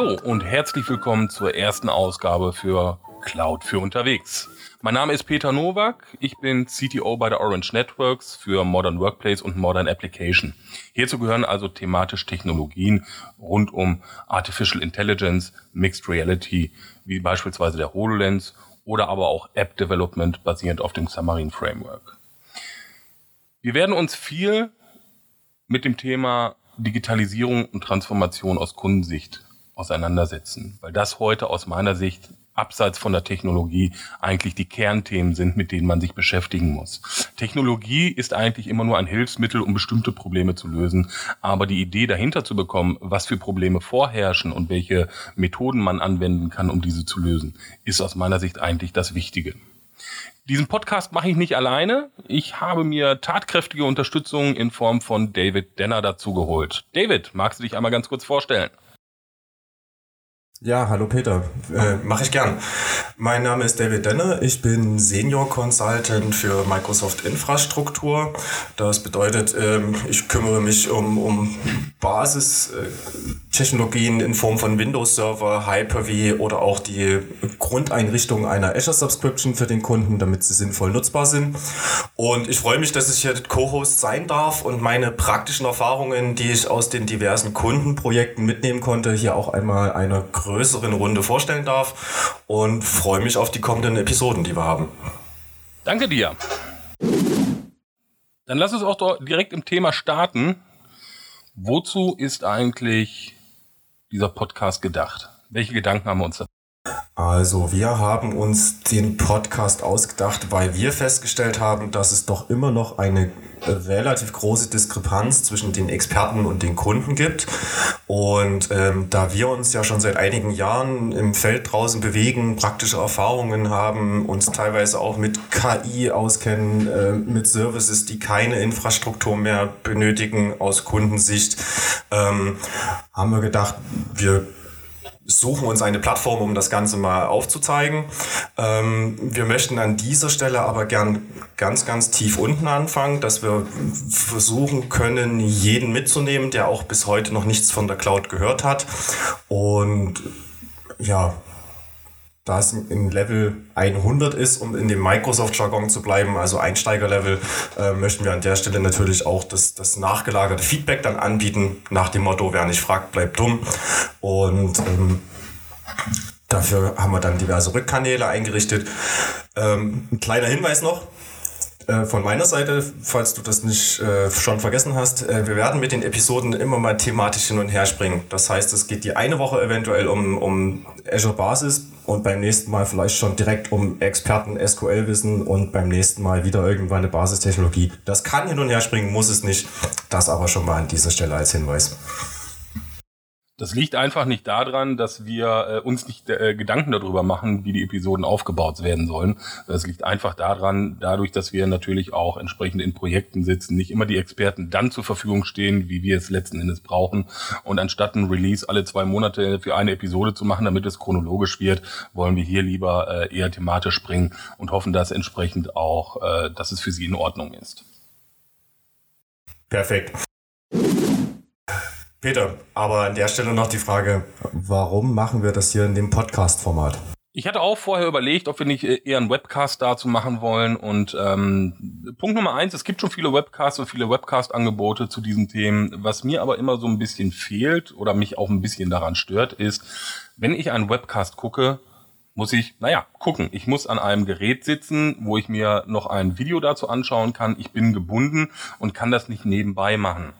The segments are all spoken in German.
Hallo und herzlich willkommen zur ersten Ausgabe für Cloud für unterwegs. Mein Name ist Peter Nowak, ich bin CTO bei der Orange Networks für Modern Workplace und Modern Application. Hierzu gehören also thematisch Technologien rund um Artificial Intelligence, Mixed Reality, wie beispielsweise der HoloLens oder aber auch App Development basierend auf dem Xamarin Framework. Wir werden uns viel mit dem Thema Digitalisierung und Transformation aus Kundensicht auseinandersetzen, weil das heute aus meiner Sicht abseits von der Technologie eigentlich die Kernthemen sind, mit denen man sich beschäftigen muss. Technologie ist eigentlich immer nur ein Hilfsmittel, um bestimmte Probleme zu lösen, aber die Idee dahinter zu bekommen, was für Probleme vorherrschen und welche Methoden man anwenden kann, um diese zu lösen, ist aus meiner Sicht eigentlich das Wichtige. Diesen Podcast mache ich nicht alleine. Ich habe mir tatkräftige Unterstützung in Form von David Denner dazu geholt. David, magst du dich einmal ganz kurz vorstellen? Ja, hallo Peter. Äh, Mache ich gern. Mein Name ist David Denner. Ich bin Senior Consultant für Microsoft Infrastruktur. Das bedeutet, ähm, ich kümmere mich um, um Basistechnologien in Form von Windows Server, Hyper-V oder auch die Grundeinrichtung einer Azure Subscription für den Kunden, damit sie sinnvoll nutzbar sind. Und ich freue mich, dass ich hier Co-Host sein darf und meine praktischen Erfahrungen, die ich aus den diversen Kundenprojekten mitnehmen konnte, hier auch einmal eine größeren Runde vorstellen darf und freue mich auf die kommenden Episoden, die wir haben. Danke dir. Dann lass uns auch direkt im Thema starten. Wozu ist eigentlich dieser Podcast gedacht? Welche Gedanken haben wir uns da? Also, wir haben uns den Podcast ausgedacht, weil wir festgestellt haben, dass es doch immer noch eine relativ große Diskrepanz zwischen den Experten und den Kunden gibt. Und ähm, da wir uns ja schon seit einigen Jahren im Feld draußen bewegen, praktische Erfahrungen haben, uns teilweise auch mit KI auskennen, äh, mit Services, die keine Infrastruktur mehr benötigen aus Kundensicht, ähm, haben wir gedacht, wir suchen uns eine Plattform, um das Ganze mal aufzuzeigen. Ähm, wir möchten an dieser Stelle aber gern ganz, ganz tief unten anfangen, dass wir versuchen können, jeden mitzunehmen, der auch bis heute noch nichts von der Cloud gehört hat. Und ja, da es im Level 100 ist, um in dem Microsoft-Jargon zu bleiben, also Einsteigerlevel, äh, möchten wir an der Stelle natürlich auch das, das nachgelagerte Feedback dann anbieten, nach dem Motto, wer nicht fragt, bleibt dumm. Und ähm, dafür haben wir dann diverse Rückkanäle eingerichtet. Ähm, ein kleiner Hinweis noch, äh, von meiner Seite, falls du das nicht äh, schon vergessen hast, äh, wir werden mit den Episoden immer mal thematisch hin und her springen. Das heißt, es geht die eine Woche eventuell um, um Azure Basis und beim nächsten Mal vielleicht schon direkt um Experten SQL-Wissen und beim nächsten Mal wieder irgendwann eine Basistechnologie. Das kann hin und her springen, muss es nicht. Das aber schon mal an dieser Stelle als Hinweis. Das liegt einfach nicht daran, dass wir äh, uns nicht äh, Gedanken darüber machen, wie die Episoden aufgebaut werden sollen. Das liegt einfach daran, dadurch, dass wir natürlich auch entsprechend in Projekten sitzen, nicht immer die Experten dann zur Verfügung stehen, wie wir es letzten Endes brauchen. Und anstatt ein Release alle zwei Monate für eine Episode zu machen, damit es chronologisch wird, wollen wir hier lieber äh, eher thematisch springen und hoffen, dass entsprechend auch, äh, dass es für Sie in Ordnung ist. Perfekt. Peter, aber an der Stelle noch die Frage, warum machen wir das hier in dem Podcast-Format? Ich hatte auch vorher überlegt, ob wir nicht äh, eher einen Webcast dazu machen wollen. Und ähm, Punkt Nummer eins, es gibt schon viele Webcasts und viele Webcast-Angebote zu diesen Themen. Was mir aber immer so ein bisschen fehlt oder mich auch ein bisschen daran stört, ist, wenn ich einen Webcast gucke, muss ich, naja, gucken. Ich muss an einem Gerät sitzen, wo ich mir noch ein Video dazu anschauen kann. Ich bin gebunden und kann das nicht nebenbei machen.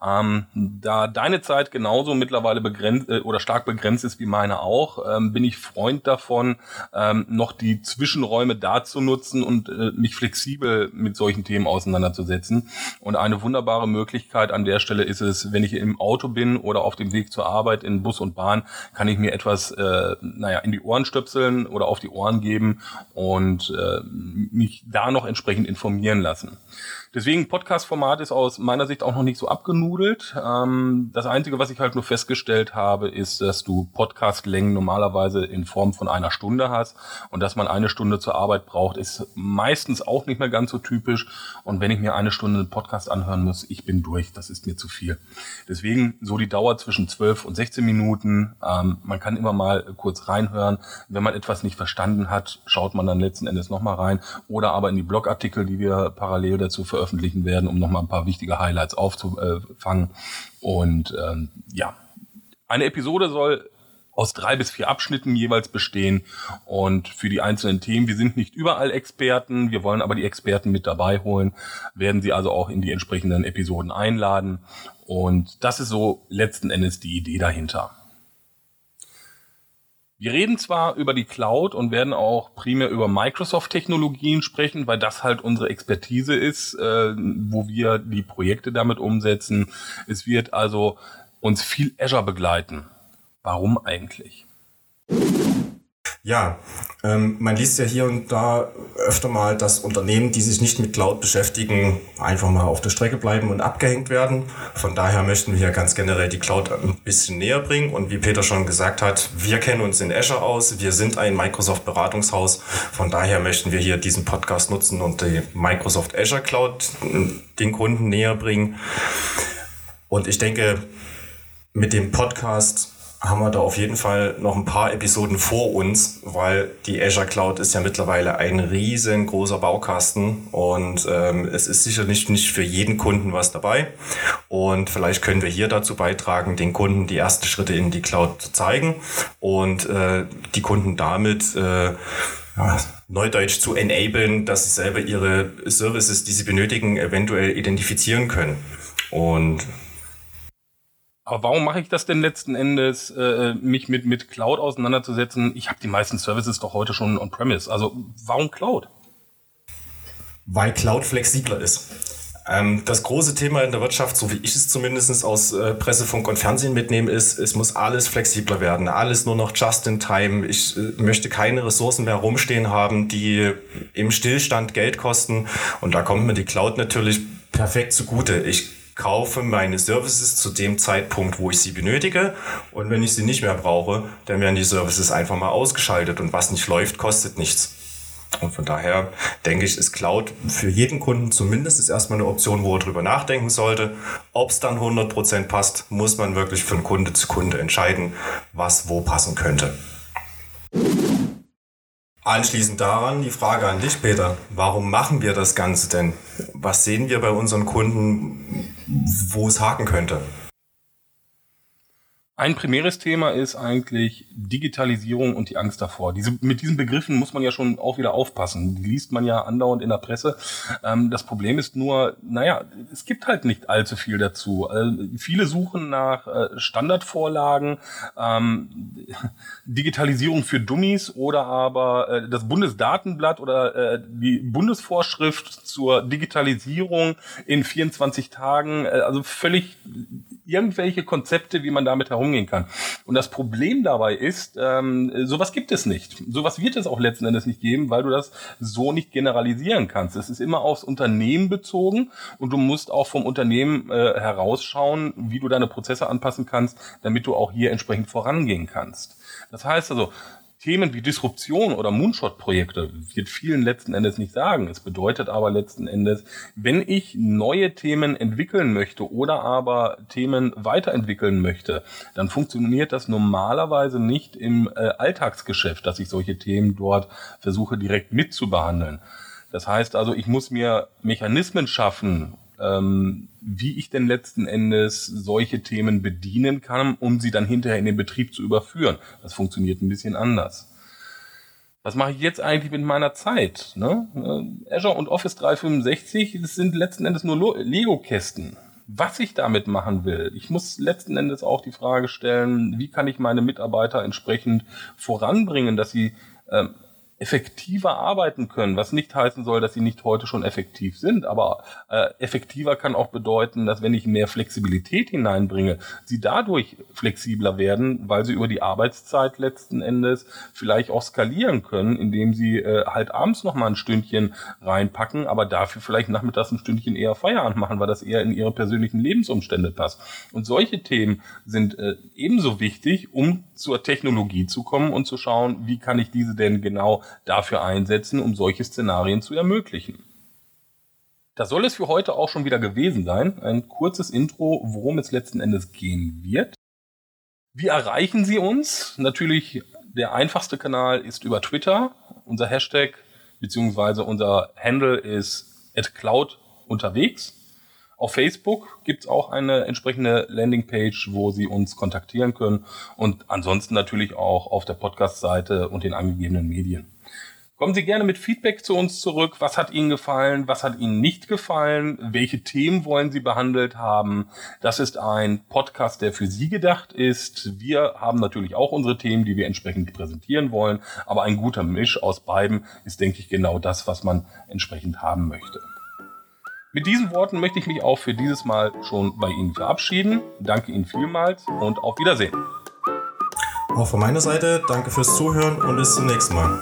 Ähm, da deine Zeit genauso mittlerweile begrenzt äh, oder stark begrenzt ist wie meine auch, ähm, bin ich Freund davon, ähm, noch die Zwischenräume da zu nutzen und äh, mich flexibel mit solchen Themen auseinanderzusetzen. Und eine wunderbare Möglichkeit an der Stelle ist es, wenn ich im Auto bin oder auf dem Weg zur Arbeit in Bus und Bahn, kann ich mir etwas, äh, naja, in die Ohren stöpseln oder auf die Ohren geben und äh, mich da noch entsprechend informieren lassen. Deswegen Podcast-Format ist aus meiner Sicht auch noch nicht so abgenudelt. Ähm, das Einzige, was ich halt nur festgestellt habe, ist, dass du Podcast-Längen normalerweise in Form von einer Stunde hast und dass man eine Stunde zur Arbeit braucht, ist meistens auch nicht mehr ganz so typisch. Und wenn ich mir eine Stunde einen Podcast anhören muss, ich bin durch. Das ist mir zu viel. Deswegen so die Dauer zwischen 12 und 16 Minuten. Ähm, man kann immer mal kurz reinhören. Wenn man etwas nicht verstanden hat, schaut man dann letzten Endes nochmal rein oder aber in die Blogartikel, die wir parallel dazu veröffentlichen veröffentlichen werden, um nochmal ein paar wichtige Highlights aufzufangen. Und ähm, ja, eine Episode soll aus drei bis vier Abschnitten jeweils bestehen und für die einzelnen Themen. Wir sind nicht überall Experten, wir wollen aber die Experten mit dabei holen, werden sie also auch in die entsprechenden Episoden einladen. Und das ist so letzten Endes die Idee dahinter. Wir reden zwar über die Cloud und werden auch primär über Microsoft-Technologien sprechen, weil das halt unsere Expertise ist, äh, wo wir die Projekte damit umsetzen. Es wird also uns viel Azure begleiten. Warum eigentlich? Ja, ähm, man liest ja hier und da öfter mal, dass Unternehmen, die sich nicht mit Cloud beschäftigen, einfach mal auf der Strecke bleiben und abgehängt werden. Von daher möchten wir hier ganz generell die Cloud ein bisschen näher bringen. Und wie Peter schon gesagt hat, wir kennen uns in Azure aus. Wir sind ein Microsoft-Beratungshaus. Von daher möchten wir hier diesen Podcast nutzen und die Microsoft Azure Cloud den Kunden näher bringen. Und ich denke, mit dem Podcast haben wir da auf jeden Fall noch ein paar Episoden vor uns, weil die Azure Cloud ist ja mittlerweile ein riesengroßer Baukasten und ähm, es ist sicherlich nicht für jeden Kunden was dabei. Und vielleicht können wir hier dazu beitragen, den Kunden die ersten Schritte in die Cloud zu zeigen und äh, die Kunden damit äh, ja, neudeutsch zu enablen, dass sie selber ihre Services, die sie benötigen, eventuell identifizieren können. Und aber warum mache ich das denn letzten Endes, äh, mich mit, mit Cloud auseinanderzusetzen? Ich habe die meisten Services doch heute schon on-premise. Also warum Cloud? Weil Cloud flexibler ist. Ähm, das große Thema in der Wirtschaft, so wie ich es zumindest aus äh, Presse, Funk und Fernsehen mitnehme, ist, es muss alles flexibler werden. Alles nur noch just in time. Ich äh, möchte keine Ressourcen mehr rumstehen haben, die im Stillstand Geld kosten. Und da kommt mir die Cloud natürlich perfekt zugute. Ich kaufe meine Services zu dem Zeitpunkt, wo ich sie benötige. Und wenn ich sie nicht mehr brauche, dann werden die Services einfach mal ausgeschaltet. Und was nicht läuft, kostet nichts. Und von daher denke ich, ist Cloud für jeden Kunden zumindest erstmal eine Option, wo er drüber nachdenken sollte. Ob es dann 100% passt, muss man wirklich von Kunde zu Kunde entscheiden, was wo passen könnte. Anschließend daran die Frage an dich, Peter. Warum machen wir das Ganze denn? Was sehen wir bei unseren Kunden, wo es haken könnte? Ein primäres Thema ist eigentlich Digitalisierung und die Angst davor. Diese, mit diesen Begriffen muss man ja schon auch wieder aufpassen. Die liest man ja andauernd in der Presse. Ähm, das Problem ist nur, naja, es gibt halt nicht allzu viel dazu. Also viele suchen nach äh, Standardvorlagen, ähm, Digitalisierung für Dummies oder aber äh, das Bundesdatenblatt oder äh, die Bundesvorschrift zur Digitalisierung in 24 Tagen. Äh, also völlig irgendwelche Konzepte, wie man damit herumgehen kann. Und das Problem dabei ist, ähm, sowas gibt es nicht. Sowas wird es auch letzten Endes nicht geben, weil du das so nicht generalisieren kannst. Es ist immer aufs Unternehmen bezogen und du musst auch vom Unternehmen äh, herausschauen, wie du deine Prozesse anpassen kannst, damit du auch hier entsprechend vorangehen kannst. Das heißt also, Themen wie Disruption oder Moonshot-Projekte wird vielen letzten Endes nicht sagen. Es bedeutet aber letzten Endes, wenn ich neue Themen entwickeln möchte oder aber Themen weiterentwickeln möchte, dann funktioniert das normalerweise nicht im äh, Alltagsgeschäft, dass ich solche Themen dort versuche direkt mitzubehandeln. Das heißt also, ich muss mir Mechanismen schaffen, ähm, wie ich denn letzten Endes solche Themen bedienen kann, um sie dann hinterher in den Betrieb zu überführen. Das funktioniert ein bisschen anders. Was mache ich jetzt eigentlich mit meiner Zeit? Ne? Äh, Azure und Office 365, das sind letzten Endes nur Lego-Kästen. Was ich damit machen will, ich muss letzten Endes auch die Frage stellen, wie kann ich meine Mitarbeiter entsprechend voranbringen, dass sie ähm, effektiver arbeiten können, was nicht heißen soll, dass sie nicht heute schon effektiv sind, aber äh, effektiver kann auch bedeuten, dass wenn ich mehr Flexibilität hineinbringe, sie dadurch flexibler werden, weil sie über die Arbeitszeit letzten Endes vielleicht auch skalieren können, indem sie äh, halt abends noch mal ein Stündchen reinpacken, aber dafür vielleicht nachmittags ein Stündchen eher Feierabend machen, weil das eher in ihre persönlichen Lebensumstände passt. Und solche Themen sind äh, ebenso wichtig, um zur Technologie zu kommen und zu schauen, wie kann ich diese denn genau dafür einsetzen, um solche Szenarien zu ermöglichen. Das soll es für heute auch schon wieder gewesen sein. Ein kurzes Intro, worum es letzten Endes gehen wird. Wie erreichen Sie uns? Natürlich der einfachste Kanal ist über Twitter. Unser Hashtag bzw. unser Handle ist at cloud unterwegs. Auf Facebook gibt es auch eine entsprechende Landingpage, wo Sie uns kontaktieren können und ansonsten natürlich auch auf der Podcast-Seite und den angegebenen Medien. Kommen Sie gerne mit Feedback zu uns zurück. Was hat Ihnen gefallen? Was hat Ihnen nicht gefallen? Welche Themen wollen Sie behandelt haben? Das ist ein Podcast, der für Sie gedacht ist. Wir haben natürlich auch unsere Themen, die wir entsprechend präsentieren wollen. Aber ein guter Misch aus beiden ist, denke ich, genau das, was man entsprechend haben möchte. Mit diesen Worten möchte ich mich auch für dieses Mal schon bei Ihnen verabschieden. Danke Ihnen vielmals und auf Wiedersehen. Auch von meiner Seite danke fürs Zuhören und bis zum nächsten Mal.